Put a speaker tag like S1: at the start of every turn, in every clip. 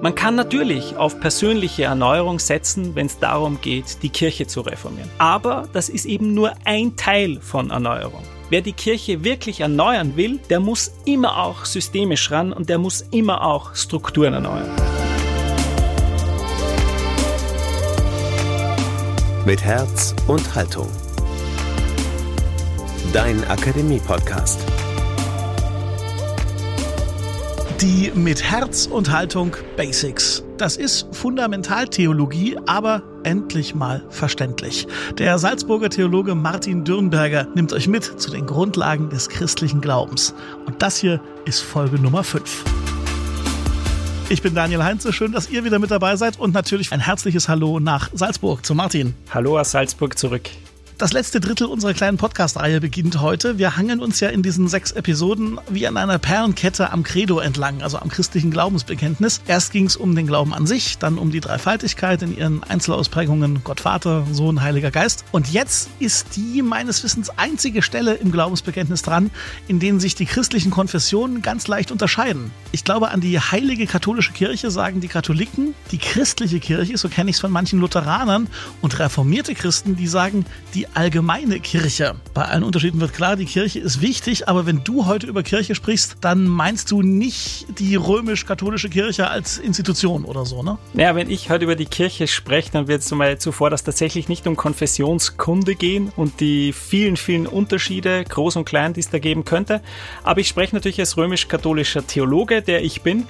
S1: Man kann natürlich auf persönliche Erneuerung setzen, wenn es darum geht, die Kirche zu reformieren. Aber das ist eben nur ein Teil von Erneuerung. Wer die Kirche wirklich erneuern will, der muss immer auch systemisch ran und der muss immer auch Strukturen erneuern.
S2: Mit Herz und Haltung. Dein Akademie-Podcast.
S3: Die mit Herz und Haltung Basics. Das ist Fundamentaltheologie, aber endlich mal verständlich. Der Salzburger Theologe Martin Dürnberger nimmt euch mit zu den Grundlagen des christlichen Glaubens. Und das hier ist Folge Nummer 5. Ich bin Daniel Heinze, schön, dass ihr wieder mit dabei seid und natürlich ein herzliches Hallo nach Salzburg zu Martin.
S1: Hallo aus Salzburg zurück.
S3: Das letzte Drittel unserer kleinen Podcast-Reihe beginnt heute. Wir hangeln uns ja in diesen sechs Episoden wie an einer Perlenkette am Credo entlang, also am christlichen Glaubensbekenntnis. Erst ging es um den Glauben an sich, dann um die Dreifaltigkeit in ihren Einzelausprägungen Gott Vater, Sohn, Heiliger Geist. Und jetzt ist die meines Wissens einzige Stelle im Glaubensbekenntnis dran, in denen sich die christlichen Konfessionen ganz leicht unterscheiden. Ich glaube, an die heilige katholische Kirche sagen die Katholiken, die christliche Kirche, so kenne ich es von manchen Lutheranern und reformierte Christen, die sagen, die die allgemeine Kirche. Bei allen Unterschieden wird klar, die Kirche ist wichtig, aber wenn du heute über Kirche sprichst, dann meinst du nicht die römisch-katholische Kirche als Institution oder so, ne?
S1: Naja, wenn ich heute über die Kirche spreche, dann wird es mal zuvor, dass tatsächlich nicht um Konfessionskunde gehen und die vielen, vielen Unterschiede, groß und klein, die es da geben könnte. Aber ich spreche natürlich als römisch-katholischer Theologe, der ich bin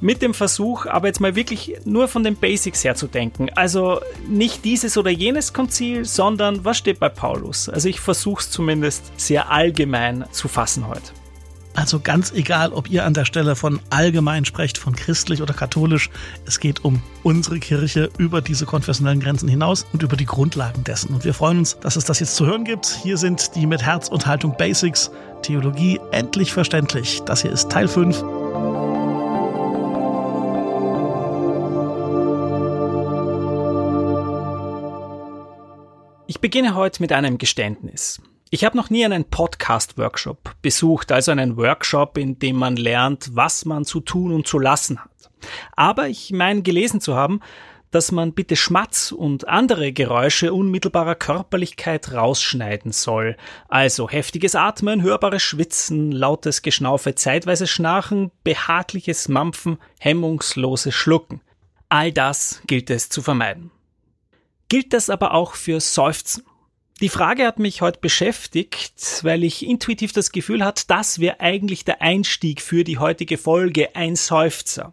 S1: mit dem Versuch, aber jetzt mal wirklich nur von den Basics her zu denken. Also nicht dieses oder jenes Konzil, sondern was steht bei Paulus? Also ich versuche es zumindest sehr allgemein zu fassen heute.
S3: Also ganz egal, ob ihr an der Stelle von allgemein sprecht, von christlich oder katholisch, es geht um unsere Kirche über diese konfessionellen Grenzen hinaus und über die Grundlagen dessen. Und wir freuen uns, dass es das jetzt zu hören gibt. Hier sind die mit Herz und Haltung Basics, Theologie endlich verständlich. Das hier ist Teil 5.
S1: Ich beginne heute mit einem Geständnis. Ich habe noch nie einen Podcast-Workshop besucht, also einen Workshop, in dem man lernt, was man zu tun und zu lassen hat. Aber ich meine gelesen zu haben, dass man bitte Schmatz und andere Geräusche unmittelbarer Körperlichkeit rausschneiden soll. Also heftiges Atmen, hörbares Schwitzen, lautes Geschnaufe, zeitweise Schnarchen, behagliches Mampfen, hemmungsloses Schlucken. All das gilt es zu vermeiden gilt das aber auch für Seufzen. Die Frage hat mich heute beschäftigt, weil ich intuitiv das Gefühl hatte, das wäre eigentlich der Einstieg für die heutige Folge, ein Seufzer.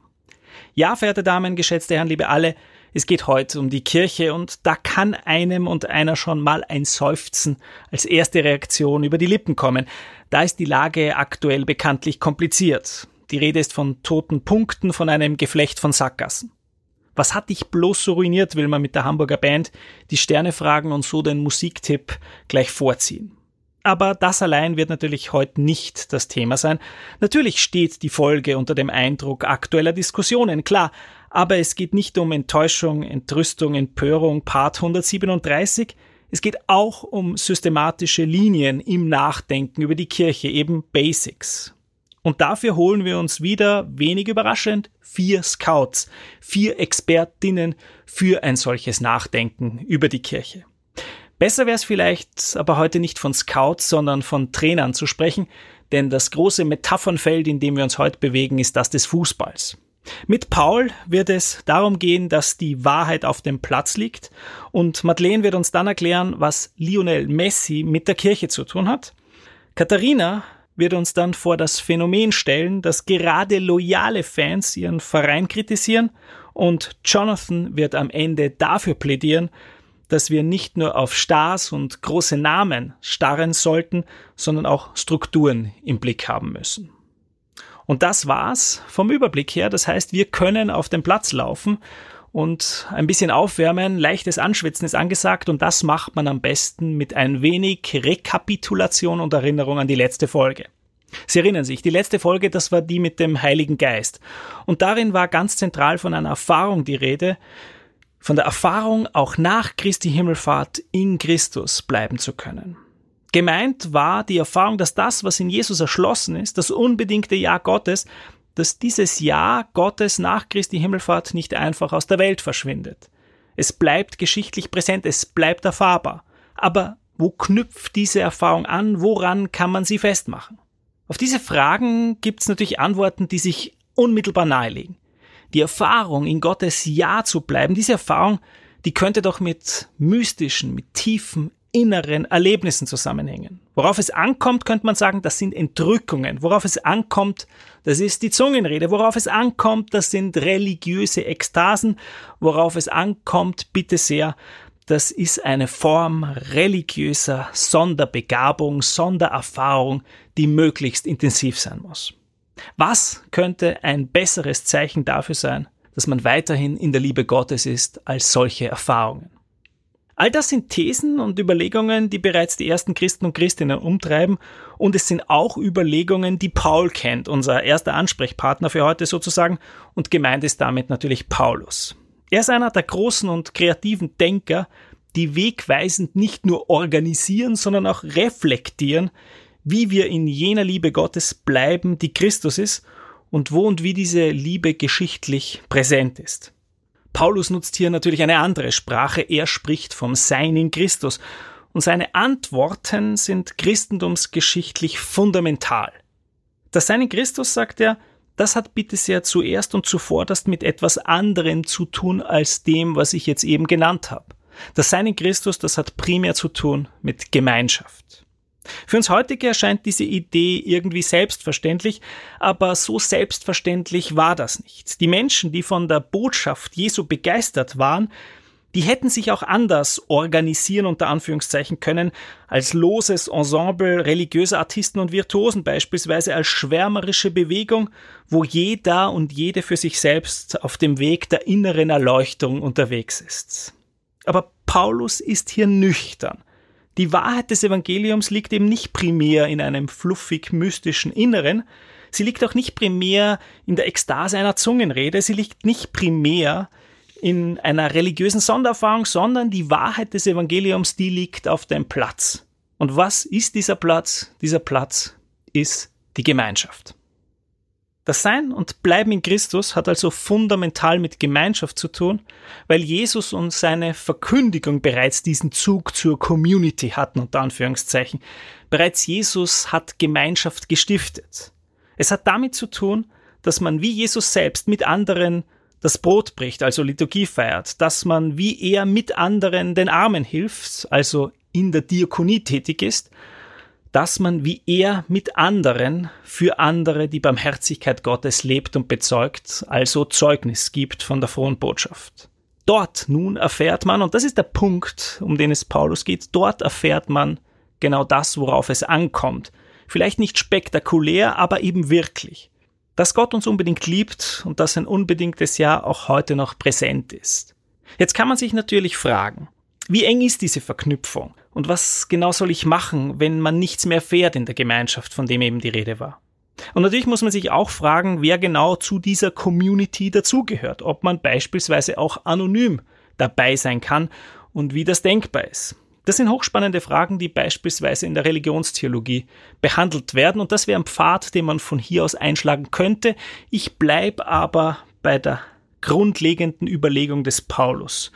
S1: Ja, verehrte Damen, geschätzte Herren, liebe alle, es geht heute um die Kirche und da kann einem und einer schon mal ein Seufzen als erste Reaktion über die Lippen kommen. Da ist die Lage aktuell bekanntlich kompliziert. Die Rede ist von toten Punkten, von einem Geflecht von Sackgassen. Was hat dich bloß so ruiniert, will man mit der Hamburger Band die Sterne fragen und so den Musiktipp gleich vorziehen. Aber das allein wird natürlich heute nicht das Thema sein. Natürlich steht die Folge unter dem Eindruck aktueller Diskussionen, klar, aber es geht nicht um Enttäuschung, Entrüstung, Empörung, Part 137, es geht auch um systematische Linien im Nachdenken über die Kirche, eben Basics. Und dafür holen wir uns wieder, wenig überraschend, vier Scouts, vier Expertinnen für ein solches Nachdenken über die Kirche. Besser wäre es vielleicht aber heute nicht von Scouts, sondern von Trainern zu sprechen, denn das große Metaphernfeld, in dem wir uns heute bewegen, ist das des Fußballs. Mit Paul wird es darum gehen, dass die Wahrheit auf dem Platz liegt und Madeleine wird uns dann erklären, was Lionel Messi mit der Kirche zu tun hat. Katharina wird uns dann vor das Phänomen stellen, dass gerade loyale Fans ihren Verein kritisieren und Jonathan wird am Ende dafür plädieren, dass wir nicht nur auf Stars und große Namen starren sollten, sondern auch Strukturen im Blick haben müssen. Und das war's vom Überblick her. Das heißt, wir können auf den Platz laufen und ein bisschen aufwärmen, leichtes Anschwitzen ist angesagt und das macht man am besten mit ein wenig Rekapitulation und Erinnerung an die letzte Folge. Sie erinnern sich, die letzte Folge, das war die mit dem Heiligen Geist. Und darin war ganz zentral von einer Erfahrung die Rede, von der Erfahrung, auch nach Christi Himmelfahrt in Christus bleiben zu können. Gemeint war die Erfahrung, dass das, was in Jesus erschlossen ist, das unbedingte Ja Gottes, dass dieses Ja Gottes nach Christi Himmelfahrt nicht einfach aus der Welt verschwindet. Es bleibt geschichtlich präsent, es bleibt erfahrbar. Aber wo knüpft diese Erfahrung an? Woran kann man sie festmachen? Auf diese Fragen gibt es natürlich Antworten, die sich unmittelbar nahelegen. Die Erfahrung, in Gottes Ja zu bleiben, diese Erfahrung, die könnte doch mit mystischen, mit tiefen inneren Erlebnissen zusammenhängen. Worauf es ankommt, könnte man sagen, das sind Entrückungen. Worauf es ankommt, das ist die Zungenrede. Worauf es ankommt, das sind religiöse Ekstasen. Worauf es ankommt, bitte sehr, das ist eine Form religiöser Sonderbegabung, Sondererfahrung, die möglichst intensiv sein muss. Was könnte ein besseres Zeichen dafür sein, dass man weiterhin in der Liebe Gottes ist als solche Erfahrungen? All das sind Thesen und Überlegungen, die bereits die ersten Christen und Christinnen umtreiben und es sind auch Überlegungen, die Paul kennt, unser erster Ansprechpartner für heute sozusagen und gemeint ist damit natürlich Paulus. Er ist einer der großen und kreativen Denker, die wegweisend nicht nur organisieren, sondern auch reflektieren, wie wir in jener Liebe Gottes bleiben, die Christus ist und wo und wie diese Liebe geschichtlich präsent ist. Paulus nutzt hier natürlich eine andere Sprache. Er spricht vom Sein in Christus. Und seine Antworten sind christentumsgeschichtlich fundamental. Das Sein in Christus, sagt er, das hat bitte sehr zuerst und zuvorderst mit etwas anderem zu tun als dem, was ich jetzt eben genannt habe. Das Sein in Christus, das hat primär zu tun mit Gemeinschaft. Für uns heutige erscheint diese Idee irgendwie selbstverständlich, aber so selbstverständlich war das nicht. Die Menschen, die von der Botschaft Jesu begeistert waren, die hätten sich auch anders organisieren unter Anführungszeichen können, als loses Ensemble religiöser Artisten und Virtuosen beispielsweise als schwärmerische Bewegung, wo jeder und jede für sich selbst auf dem Weg der inneren Erleuchtung unterwegs ist. Aber Paulus ist hier nüchtern. Die Wahrheit des Evangeliums liegt eben nicht primär in einem fluffig mystischen Inneren, sie liegt auch nicht primär in der Ekstase einer Zungenrede, sie liegt nicht primär in einer religiösen Sondererfahrung, sondern die Wahrheit des Evangeliums, die liegt auf dem Platz. Und was ist dieser Platz? Dieser Platz ist die Gemeinschaft. Das Sein und Bleiben in Christus hat also fundamental mit Gemeinschaft zu tun, weil Jesus und seine Verkündigung bereits diesen Zug zur Community hatten, unter Anführungszeichen. Bereits Jesus hat Gemeinschaft gestiftet. Es hat damit zu tun, dass man wie Jesus selbst mit anderen das Brot bricht, also Liturgie feiert, dass man wie er mit anderen den Armen hilft, also in der Diakonie tätig ist dass man wie er mit anderen für andere die Barmherzigkeit Gottes lebt und bezeugt, also Zeugnis gibt von der frohen Botschaft. Dort nun erfährt man, und das ist der Punkt, um den es Paulus geht, dort erfährt man genau das, worauf es ankommt. Vielleicht nicht spektakulär, aber eben wirklich. Dass Gott uns unbedingt liebt und dass ein unbedingtes Ja auch heute noch präsent ist. Jetzt kann man sich natürlich fragen, wie eng ist diese Verknüpfung? Und was genau soll ich machen, wenn man nichts mehr fährt in der Gemeinschaft, von dem eben die Rede war? Und natürlich muss man sich auch fragen, wer genau zu dieser Community dazugehört, ob man beispielsweise auch anonym dabei sein kann und wie das denkbar ist. Das sind hochspannende Fragen, die beispielsweise in der Religionstheologie behandelt werden und das wäre ein Pfad, den man von hier aus einschlagen könnte. Ich bleibe aber bei der grundlegenden Überlegung des Paulus.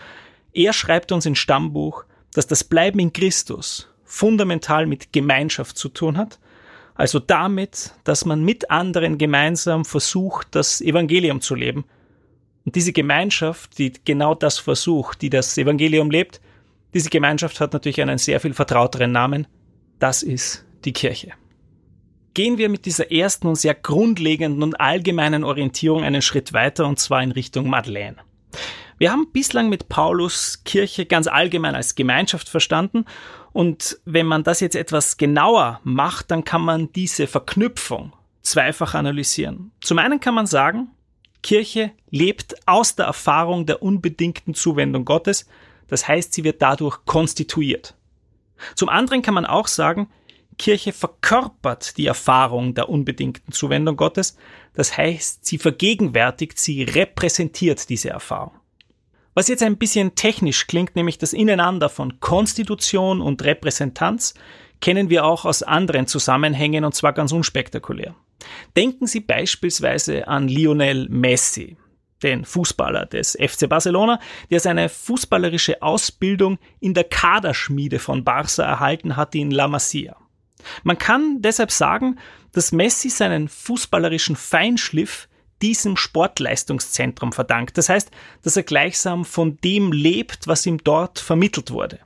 S1: Er schreibt uns in Stammbuch, dass das Bleiben in Christus fundamental mit Gemeinschaft zu tun hat, also damit, dass man mit anderen gemeinsam versucht, das Evangelium zu leben. Und diese Gemeinschaft, die genau das versucht, die das Evangelium lebt, diese Gemeinschaft hat natürlich einen sehr viel vertrauteren Namen. Das ist die Kirche. Gehen wir mit dieser ersten und sehr grundlegenden und allgemeinen Orientierung einen Schritt weiter und zwar in Richtung Madeleine. Wir haben bislang mit Paulus Kirche ganz allgemein als Gemeinschaft verstanden und wenn man das jetzt etwas genauer macht, dann kann man diese Verknüpfung zweifach analysieren. Zum einen kann man sagen, Kirche lebt aus der Erfahrung der unbedingten Zuwendung Gottes, das heißt, sie wird dadurch konstituiert. Zum anderen kann man auch sagen, Kirche verkörpert die Erfahrung der unbedingten Zuwendung Gottes, das heißt, sie vergegenwärtigt, sie repräsentiert diese Erfahrung. Was jetzt ein bisschen technisch klingt, nämlich das Ineinander von Konstitution und Repräsentanz, kennen wir auch aus anderen Zusammenhängen und zwar ganz unspektakulär. Denken Sie beispielsweise an Lionel Messi, den Fußballer des FC Barcelona, der seine fußballerische Ausbildung in der Kaderschmiede von Barca erhalten hatte in La Masia. Man kann deshalb sagen, dass Messi seinen fußballerischen Feinschliff diesem Sportleistungszentrum verdankt. Das heißt, dass er gleichsam von dem lebt, was ihm dort vermittelt wurde.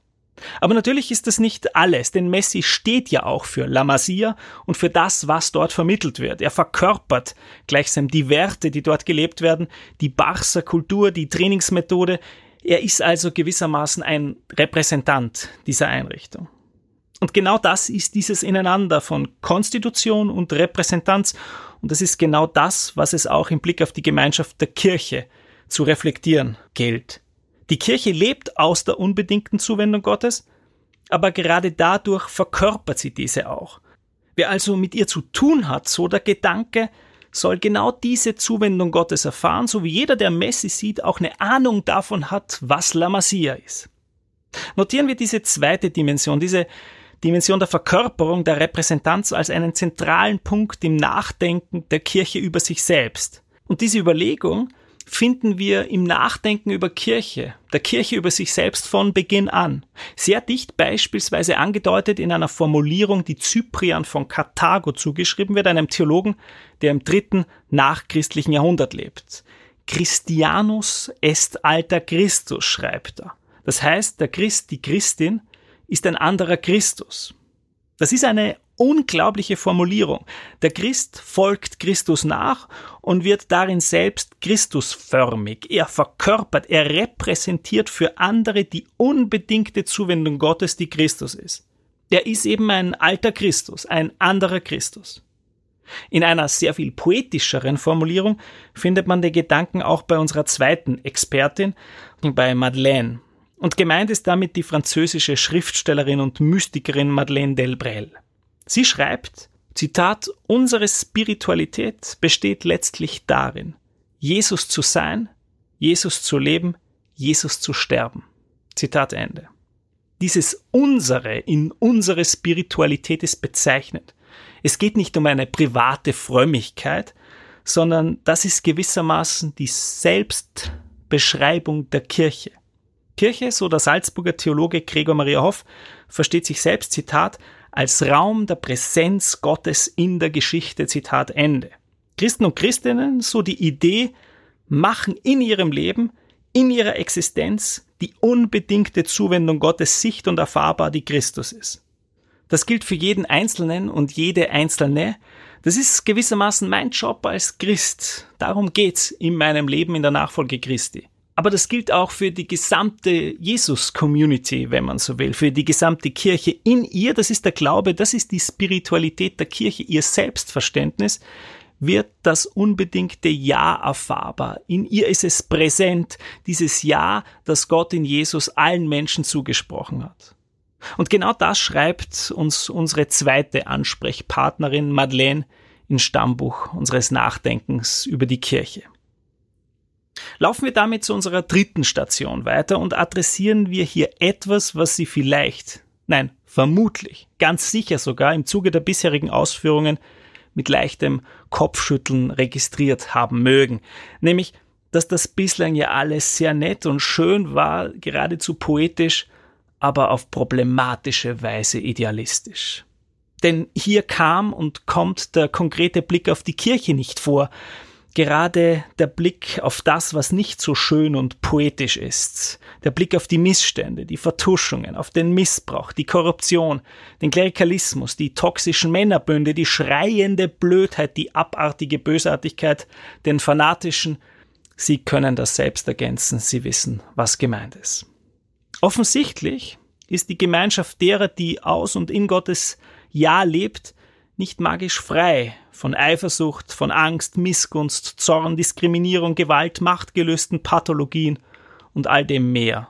S1: Aber natürlich ist das nicht alles, denn Messi steht ja auch für La Masia und für das, was dort vermittelt wird. Er verkörpert gleichsam die Werte, die dort gelebt werden, die Barca Kultur, die Trainingsmethode. Er ist also gewissermaßen ein Repräsentant dieser Einrichtung. Und genau das ist dieses Ineinander von Konstitution und Repräsentanz. Und das ist genau das, was es auch im Blick auf die Gemeinschaft der Kirche zu reflektieren gilt. Die Kirche lebt aus der unbedingten Zuwendung Gottes, aber gerade dadurch verkörpert sie diese auch. Wer also mit ihr zu tun hat, so der Gedanke, soll genau diese Zuwendung Gottes erfahren, so wie jeder, der Messi sieht, auch eine Ahnung davon hat, was La Masia ist. Notieren wir diese zweite Dimension, diese Dimension der Verkörperung, der Repräsentanz als einen zentralen Punkt im Nachdenken der Kirche über sich selbst. Und diese Überlegung finden wir im Nachdenken über Kirche, der Kirche über sich selbst von Beginn an. Sehr dicht beispielsweise angedeutet in einer Formulierung, die Cyprian von Karthago zugeschrieben wird, einem Theologen, der im dritten nachchristlichen Jahrhundert lebt. Christianus est alter Christus, schreibt er. Das heißt, der Christ, die Christin, ist ein anderer Christus. Das ist eine unglaubliche Formulierung. Der Christ folgt Christus nach und wird darin selbst Christusförmig. Er verkörpert, er repräsentiert für andere die unbedingte Zuwendung Gottes, die Christus ist. Er ist eben ein alter Christus, ein anderer Christus. In einer sehr viel poetischeren Formulierung findet man den Gedanken auch bei unserer zweiten Expertin, bei Madeleine. Und gemeint ist damit die französische Schriftstellerin und Mystikerin Madeleine Delbrel. Sie schreibt, Zitat, unsere Spiritualität besteht letztlich darin, Jesus zu sein, Jesus zu leben, Jesus zu sterben. Zitat Ende. Dieses unsere in unsere Spiritualität ist bezeichnend. Es geht nicht um eine private Frömmigkeit, sondern das ist gewissermaßen die Selbstbeschreibung der Kirche. Kirche, so der Salzburger Theologe Gregor Maria Hoff, versteht sich selbst, Zitat, als Raum der Präsenz Gottes in der Geschichte. Zitat Ende. Christen und Christinnen, so die Idee, machen in ihrem Leben, in ihrer Existenz die unbedingte Zuwendung Gottes sicht und erfahrbar, die Christus ist. Das gilt für jeden Einzelnen und jede Einzelne. Das ist gewissermaßen mein Job als Christ. Darum geht's in meinem Leben in der Nachfolge Christi. Aber das gilt auch für die gesamte Jesus-Community, wenn man so will, für die gesamte Kirche. In ihr, das ist der Glaube, das ist die Spiritualität der Kirche, ihr Selbstverständnis, wird das unbedingte Ja erfahrbar. In ihr ist es präsent, dieses Ja, das Gott in Jesus allen Menschen zugesprochen hat. Und genau das schreibt uns unsere zweite Ansprechpartnerin Madeleine im Stammbuch unseres Nachdenkens über die Kirche. Laufen wir damit zu unserer dritten Station weiter und adressieren wir hier etwas, was Sie vielleicht, nein, vermutlich, ganz sicher sogar im Zuge der bisherigen Ausführungen mit leichtem Kopfschütteln registriert haben mögen, nämlich, dass das bislang ja alles sehr nett und schön war, geradezu poetisch, aber auf problematische Weise idealistisch. Denn hier kam und kommt der konkrete Blick auf die Kirche nicht vor, gerade der Blick auf das, was nicht so schön und poetisch ist, der Blick auf die Missstände, die Vertuschungen, auf den Missbrauch, die Korruption, den Klerikalismus, die toxischen Männerbünde, die schreiende Blödheit, die abartige Bösartigkeit, den fanatischen, Sie können das selbst ergänzen, Sie wissen, was gemeint ist. Offensichtlich ist die Gemeinschaft derer, die aus und in Gottes Ja lebt, nicht magisch frei von Eifersucht, von Angst, Missgunst, Zorn, Diskriminierung, Gewalt, Machtgelösten, Pathologien und all dem mehr.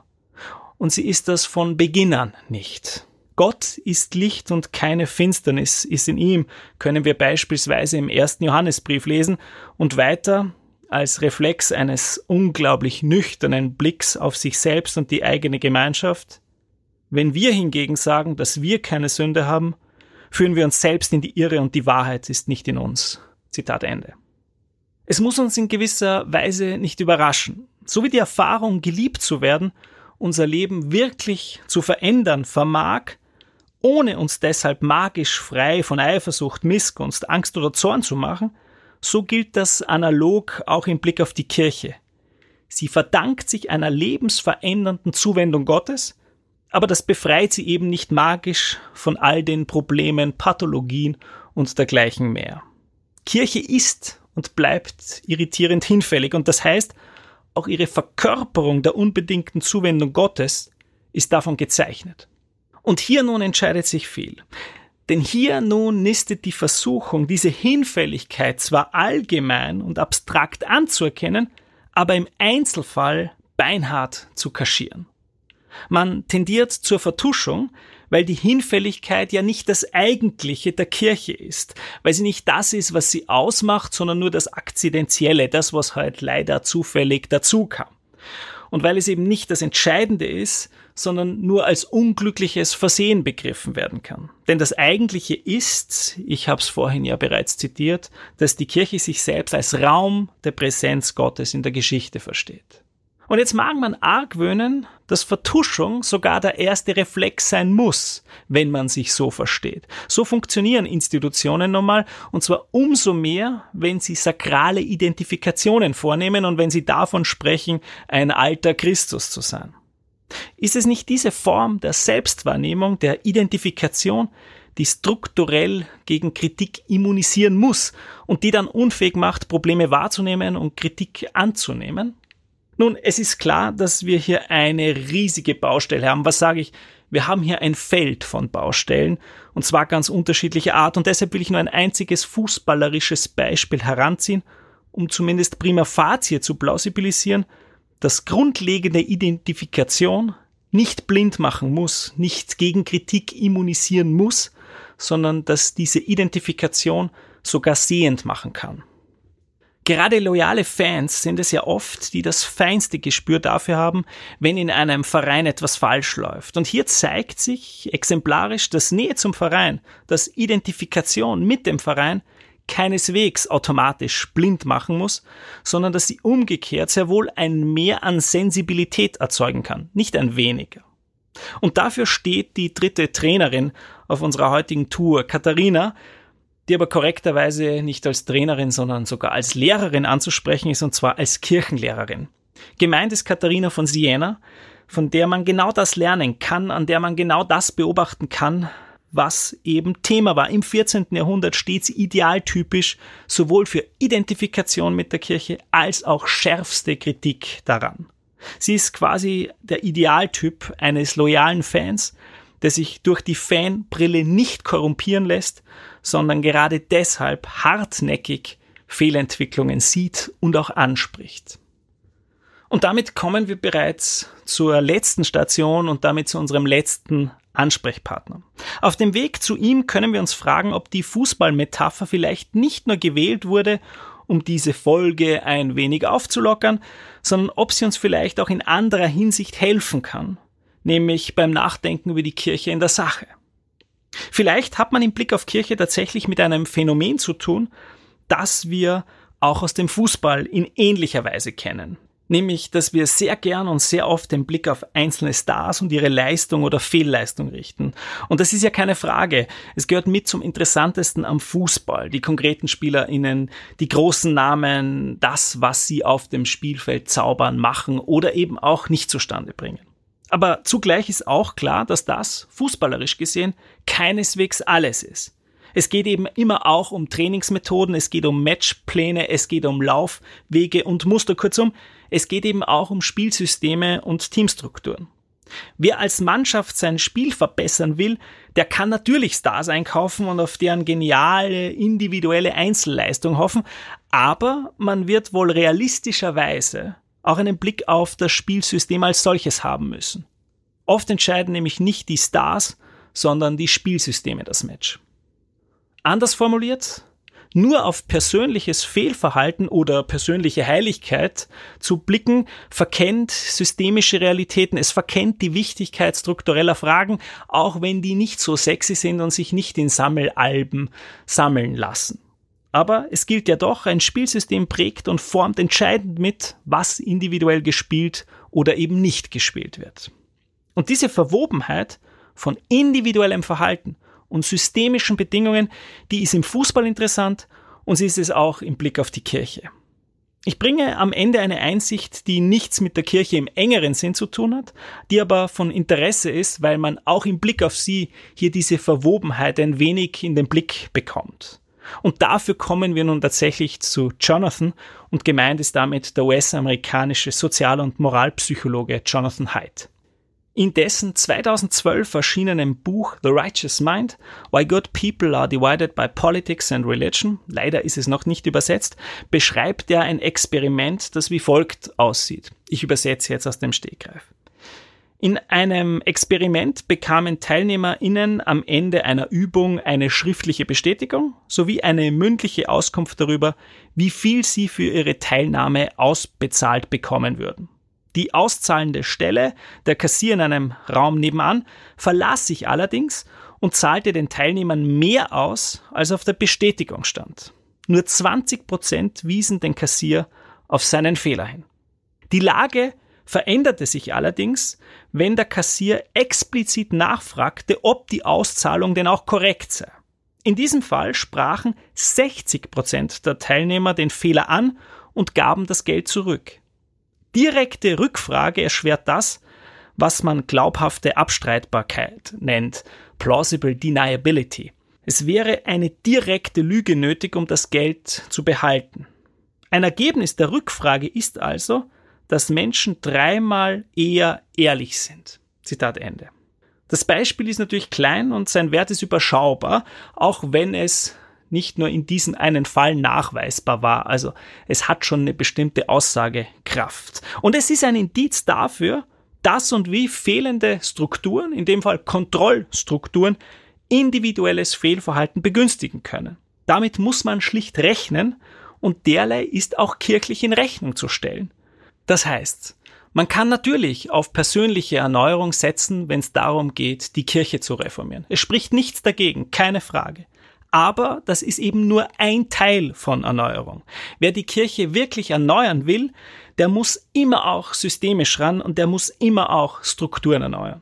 S1: Und sie ist das von Beginn an nicht. Gott ist Licht und keine Finsternis ist in ihm, können wir beispielsweise im ersten Johannesbrief lesen und weiter als Reflex eines unglaublich nüchternen Blicks auf sich selbst und die eigene Gemeinschaft. Wenn wir hingegen sagen, dass wir keine Sünde haben, führen wir uns selbst in die Irre und die Wahrheit ist nicht in uns. Zitat Ende. Es muss uns in gewisser Weise nicht überraschen. So wie die Erfahrung, geliebt zu werden, unser Leben wirklich zu verändern vermag, ohne uns deshalb magisch frei von Eifersucht, Missgunst, Angst oder Zorn zu machen, so gilt das analog auch im Blick auf die Kirche. Sie verdankt sich einer lebensverändernden Zuwendung Gottes, aber das befreit sie eben nicht magisch von all den Problemen, Pathologien und dergleichen mehr. Kirche ist und bleibt irritierend hinfällig und das heißt, auch ihre Verkörperung der unbedingten Zuwendung Gottes ist davon gezeichnet. Und hier nun entscheidet sich viel. Denn hier nun nistet die Versuchung, diese Hinfälligkeit zwar allgemein und abstrakt anzuerkennen, aber im Einzelfall beinhart zu kaschieren. Man tendiert zur Vertuschung, weil die Hinfälligkeit ja nicht das Eigentliche der Kirche ist, weil sie nicht das ist, was sie ausmacht, sondern nur das Akzidentielle, das, was halt leider zufällig dazu kam. Und weil es eben nicht das Entscheidende ist, sondern nur als unglückliches Versehen begriffen werden kann. Denn das Eigentliche ist, ich habe es vorhin ja bereits zitiert, dass die Kirche sich selbst als Raum der Präsenz Gottes in der Geschichte versteht. Und jetzt mag man argwöhnen, dass Vertuschung sogar der erste Reflex sein muss, wenn man sich so versteht. So funktionieren Institutionen normal und zwar umso mehr, wenn sie sakrale Identifikationen vornehmen und wenn sie davon sprechen, ein alter Christus zu sein. Ist es nicht diese Form der Selbstwahrnehmung, der Identifikation, die strukturell gegen Kritik immunisieren muss und die dann unfähig macht, Probleme wahrzunehmen und Kritik anzunehmen? Nun, es ist klar, dass wir hier eine riesige Baustelle haben. Was sage ich? Wir haben hier ein Feld von Baustellen und zwar ganz unterschiedlicher Art und deshalb will ich nur ein einziges fußballerisches Beispiel heranziehen, um zumindest prima facie zu plausibilisieren, dass grundlegende Identifikation nicht blind machen muss, nicht gegen Kritik immunisieren muss, sondern dass diese Identifikation sogar sehend machen kann. Gerade loyale Fans sind es ja oft, die das feinste Gespür dafür haben, wenn in einem Verein etwas falsch läuft. Und hier zeigt sich exemplarisch, dass Nähe zum Verein, dass Identifikation mit dem Verein keineswegs automatisch blind machen muss, sondern dass sie umgekehrt sehr wohl ein Mehr an Sensibilität erzeugen kann, nicht ein weniger. Und dafür steht die dritte Trainerin auf unserer heutigen Tour, Katharina, die aber korrekterweise nicht als Trainerin, sondern sogar als Lehrerin anzusprechen ist, und zwar als Kirchenlehrerin. Gemeint ist Katharina von Siena, von der man genau das lernen kann, an der man genau das beobachten kann, was eben Thema war. Im 14. Jahrhundert stets idealtypisch sowohl für Identifikation mit der Kirche als auch schärfste Kritik daran. Sie ist quasi der Idealtyp eines loyalen Fans, der sich durch die Fanbrille nicht korrumpieren lässt, sondern gerade deshalb hartnäckig Fehlentwicklungen sieht und auch anspricht. Und damit kommen wir bereits zur letzten Station und damit zu unserem letzten Ansprechpartner. Auf dem Weg zu ihm können wir uns fragen, ob die Fußballmetapher vielleicht nicht nur gewählt wurde, um diese Folge ein wenig aufzulockern, sondern ob sie uns vielleicht auch in anderer Hinsicht helfen kann, nämlich beim Nachdenken über die Kirche in der Sache. Vielleicht hat man im Blick auf Kirche tatsächlich mit einem Phänomen zu tun, das wir auch aus dem Fußball in ähnlicher Weise kennen. Nämlich, dass wir sehr gern und sehr oft den Blick auf einzelne Stars und ihre Leistung oder Fehlleistung richten. Und das ist ja keine Frage. Es gehört mit zum Interessantesten am Fußball. Die konkreten SpielerInnen, die großen Namen, das, was sie auf dem Spielfeld zaubern, machen oder eben auch nicht zustande bringen. Aber zugleich ist auch klar, dass das, fußballerisch gesehen, keineswegs alles ist. Es geht eben immer auch um Trainingsmethoden, es geht um Matchpläne, es geht um Laufwege und Muster. Kurzum, es geht eben auch um Spielsysteme und Teamstrukturen. Wer als Mannschaft sein Spiel verbessern will, der kann natürlich Stars einkaufen und auf deren geniale individuelle Einzelleistung hoffen, aber man wird wohl realistischerweise auch einen Blick auf das Spielsystem als solches haben müssen. Oft entscheiden nämlich nicht die Stars, sondern die Spielsysteme das Match. Anders formuliert, nur auf persönliches Fehlverhalten oder persönliche Heiligkeit zu blicken, verkennt systemische Realitäten, es verkennt die Wichtigkeit struktureller Fragen, auch wenn die nicht so sexy sind und sich nicht in Sammelalben sammeln lassen. Aber es gilt ja doch, ein Spielsystem prägt und formt entscheidend mit, was individuell gespielt oder eben nicht gespielt wird. Und diese Verwobenheit von individuellem Verhalten und systemischen Bedingungen, die ist im Fußball interessant und sie ist es auch im Blick auf die Kirche. Ich bringe am Ende eine Einsicht, die nichts mit der Kirche im engeren Sinn zu tun hat, die aber von Interesse ist, weil man auch im Blick auf sie hier diese Verwobenheit ein wenig in den Blick bekommt. Und dafür kommen wir nun tatsächlich zu Jonathan und gemeint ist damit der US-amerikanische Sozial- und Moralpsychologe Jonathan Haidt. In dessen 2012 erschienenen Buch The Righteous Mind, Why Good People Are Divided by Politics and Religion, leider ist es noch nicht übersetzt, beschreibt er ein Experiment, das wie folgt aussieht. Ich übersetze jetzt aus dem Stegreif. In einem Experiment bekamen TeilnehmerInnen am Ende einer Übung eine schriftliche Bestätigung sowie eine mündliche Auskunft darüber, wie viel sie für ihre Teilnahme ausbezahlt bekommen würden. Die auszahlende Stelle, der Kassier in einem Raum nebenan, verlas sich allerdings und zahlte den Teilnehmern mehr aus, als auf der Bestätigung stand. Nur 20 Prozent wiesen den Kassier auf seinen Fehler hin. Die Lage veränderte sich allerdings, wenn der Kassier explizit nachfragte, ob die Auszahlung denn auch korrekt sei. In diesem Fall sprachen 60 Prozent der Teilnehmer den Fehler an und gaben das Geld zurück direkte Rückfrage erschwert das, was man glaubhafte Abstreitbarkeit nennt, plausible deniability. Es wäre eine direkte Lüge nötig, um das Geld zu behalten. Ein Ergebnis der Rückfrage ist also, dass Menschen dreimal eher ehrlich sind. Zitat Ende. Das Beispiel ist natürlich klein und sein Wert ist überschaubar, auch wenn es nicht nur in diesem einen Fall nachweisbar war. Also es hat schon eine bestimmte Aussagekraft. Und es ist ein Indiz dafür, dass und wie fehlende Strukturen, in dem Fall Kontrollstrukturen, individuelles Fehlverhalten begünstigen können. Damit muss man schlicht rechnen und derlei ist auch kirchlich in Rechnung zu stellen. Das heißt, man kann natürlich auf persönliche Erneuerung setzen, wenn es darum geht, die Kirche zu reformieren. Es spricht nichts dagegen, keine Frage. Aber das ist eben nur ein Teil von Erneuerung. Wer die Kirche wirklich erneuern will, der muss immer auch systemisch ran und der muss immer auch Strukturen erneuern.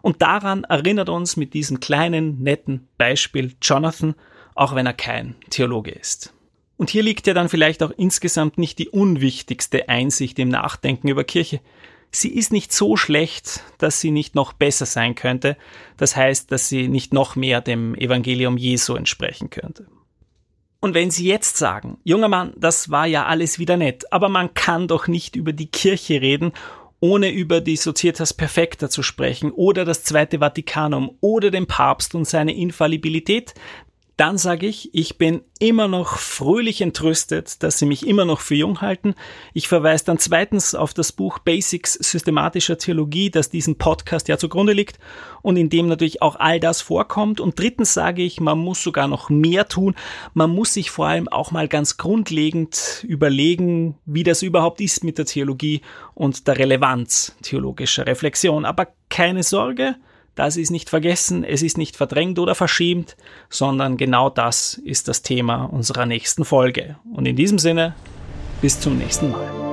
S1: Und daran erinnert uns mit diesem kleinen, netten Beispiel Jonathan, auch wenn er kein Theologe ist. Und hier liegt ja dann vielleicht auch insgesamt nicht die unwichtigste Einsicht im Nachdenken über Kirche sie ist nicht so schlecht, dass sie nicht noch besser sein könnte. Das heißt, dass sie nicht noch mehr dem Evangelium Jesu entsprechen könnte. Und wenn Sie jetzt sagen, junger Mann, das war ja alles wieder nett, aber man kann doch nicht über die Kirche reden, ohne über die Societas Perfecta zu sprechen oder das Zweite Vatikanum oder den Papst und seine Infallibilität, dann sage ich, ich bin immer noch fröhlich entrüstet, dass sie mich immer noch für jung halten. Ich verweise dann zweitens auf das Buch Basics systematischer Theologie, das diesem Podcast ja zugrunde liegt und in dem natürlich auch all das vorkommt. Und drittens sage ich, man muss sogar noch mehr tun. Man muss sich vor allem auch mal ganz grundlegend überlegen, wie das überhaupt ist mit der Theologie und der Relevanz theologischer Reflexion. Aber keine Sorge, das ist nicht vergessen, es ist nicht verdrängt oder verschämt, sondern genau das ist das Thema unserer nächsten Folge. Und in diesem Sinne, bis zum nächsten Mal.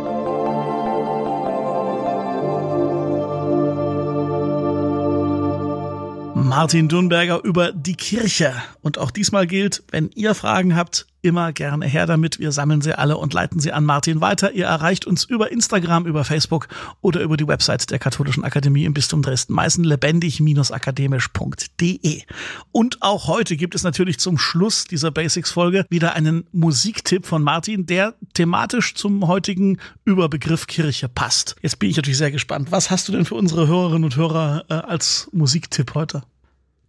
S3: Martin Dürnberger über die Kirche. Und auch diesmal gilt, wenn ihr Fragen habt, immer gerne her damit. Wir sammeln sie alle und leiten sie an Martin weiter. Ihr erreicht uns über Instagram, über Facebook oder über die Website der Katholischen Akademie im Bistum Dresden-Meißen, lebendig-akademisch.de. Und auch heute gibt es natürlich zum Schluss dieser Basics-Folge wieder einen Musiktipp von Martin, der thematisch zum heutigen Überbegriff Kirche passt. Jetzt bin ich natürlich sehr gespannt. Was hast du denn für unsere Hörerinnen und Hörer äh, als Musiktipp heute?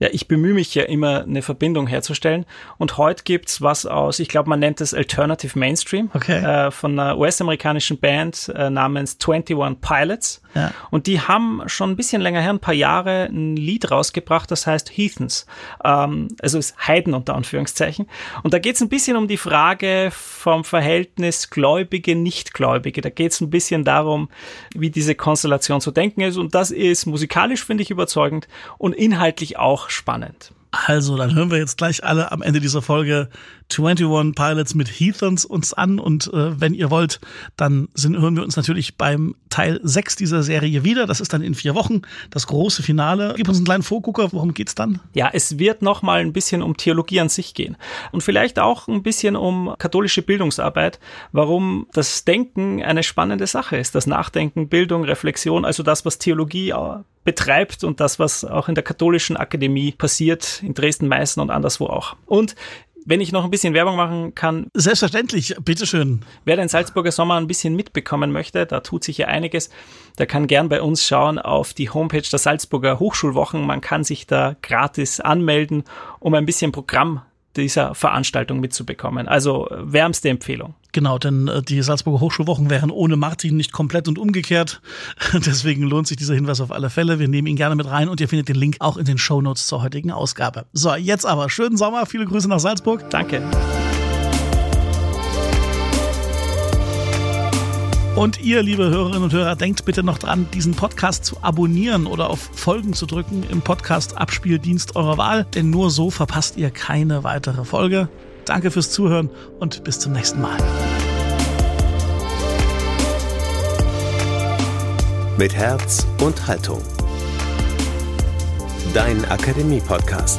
S1: Ja, ich bemühe mich ja immer, eine Verbindung herzustellen. Und heute gibt's was aus, ich glaube, man nennt es Alternative Mainstream,
S3: okay.
S1: äh, von einer US-amerikanischen Band äh, namens 21 Pilots. Ja. Und die haben schon ein bisschen länger her, ein paar Jahre, ein Lied rausgebracht, das heißt Heathens. Ähm, also ist Heiden unter Anführungszeichen. Und da geht's ein bisschen um die Frage vom Verhältnis Gläubige, Nichtgläubige. Da geht's ein bisschen darum, wie diese Konstellation zu denken ist. Und das ist musikalisch, finde ich, überzeugend und inhaltlich auch spannend.
S3: Also, dann hören wir jetzt gleich alle am Ende dieser Folge 21 Pilots mit Heathens uns an und äh, wenn ihr wollt, dann sind, hören wir uns natürlich beim Teil 6 dieser Serie wieder. Das ist dann in vier Wochen das große Finale. Gib uns einen kleinen Vorgucker, worum geht's dann?
S1: Ja, es wird noch mal ein bisschen um Theologie an sich gehen und vielleicht auch ein bisschen um katholische Bildungsarbeit, warum das Denken eine spannende Sache ist, das Nachdenken, Bildung, Reflexion, also das, was Theologie äh, betreibt und das, was auch in der katholischen Akademie passiert, in Dresden, Meißen und anderswo auch. Und wenn ich noch ein bisschen Werbung machen kann.
S3: Selbstverständlich, bitteschön.
S1: Wer den Salzburger Sommer ein bisschen mitbekommen möchte, da tut sich ja einiges, der kann gern bei uns schauen auf die Homepage der Salzburger Hochschulwochen. Man kann sich da gratis anmelden, um ein bisschen Programm dieser Veranstaltung mitzubekommen. Also wärmste Empfehlung.
S3: Genau, denn äh, die Salzburger Hochschulwochen wären ohne Martin nicht komplett und umgekehrt. Deswegen lohnt sich dieser Hinweis auf alle Fälle. Wir nehmen ihn gerne mit rein und ihr findet den Link auch in den Show Notes zur heutigen Ausgabe. So, jetzt aber schönen Sommer, viele Grüße nach Salzburg.
S1: Danke.
S3: Und ihr, liebe Hörerinnen und Hörer, denkt bitte noch dran, diesen Podcast zu abonnieren oder auf Folgen zu drücken im Podcast-Abspieldienst eurer Wahl, denn nur so verpasst ihr keine weitere Folge. Danke fürs Zuhören und bis zum nächsten Mal.
S2: Mit Herz und Haltung. Dein Akademie-Podcast.